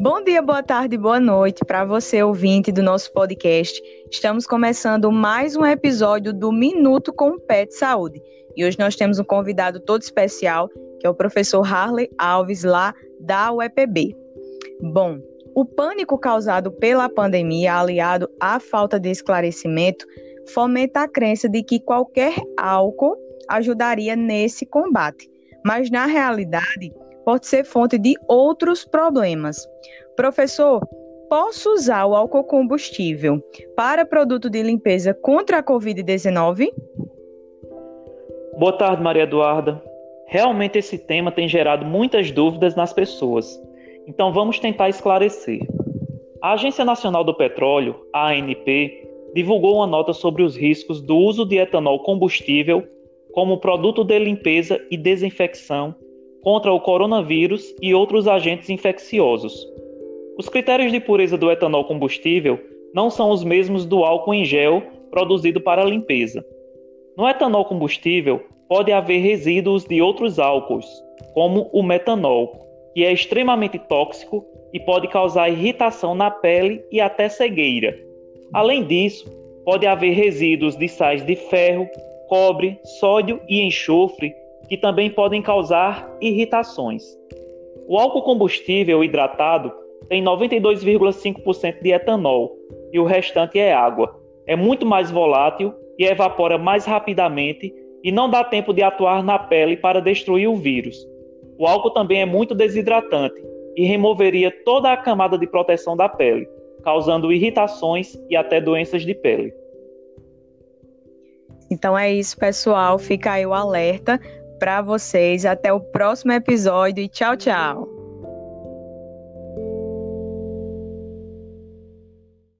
Bom dia, boa tarde, boa noite para você ouvinte do nosso podcast. Estamos começando mais um episódio do Minuto com o Pet Saúde. E hoje nós temos um convidado todo especial, que é o professor Harley Alves, lá da UEPB. Bom, o pânico causado pela pandemia, aliado à falta de esclarecimento, fomenta a crença de que qualquer álcool ajudaria nesse combate. Mas, na realidade, pode ser fonte de outros problemas. Professor, posso usar o álcool combustível para produto de limpeza contra a Covid-19? Boa tarde, Maria Eduarda. Realmente esse tema tem gerado muitas dúvidas nas pessoas. Então vamos tentar esclarecer. A Agência Nacional do Petróleo, ANP, divulgou uma nota sobre os riscos do uso de etanol combustível como produto de limpeza e desinfecção contra o coronavírus e outros agentes infecciosos. Os critérios de pureza do etanol combustível não são os mesmos do álcool em gel produzido para limpeza. No etanol combustível, pode haver resíduos de outros álcools, como o metanol, que é extremamente tóxico e pode causar irritação na pele e até cegueira. Além disso, pode haver resíduos de sais de ferro, cobre, sódio e enxofre que também podem causar irritações. O álcool combustível hidratado tem 92,5% de etanol e o restante é água. É muito mais volátil e evapora mais rapidamente e não dá tempo de atuar na pele para destruir o vírus. O álcool também é muito desidratante e removeria toda a camada de proteção da pele, causando irritações e até doenças de pele. Então é isso, pessoal. Fica aí o alerta para vocês. Até o próximo episódio e tchau, tchau.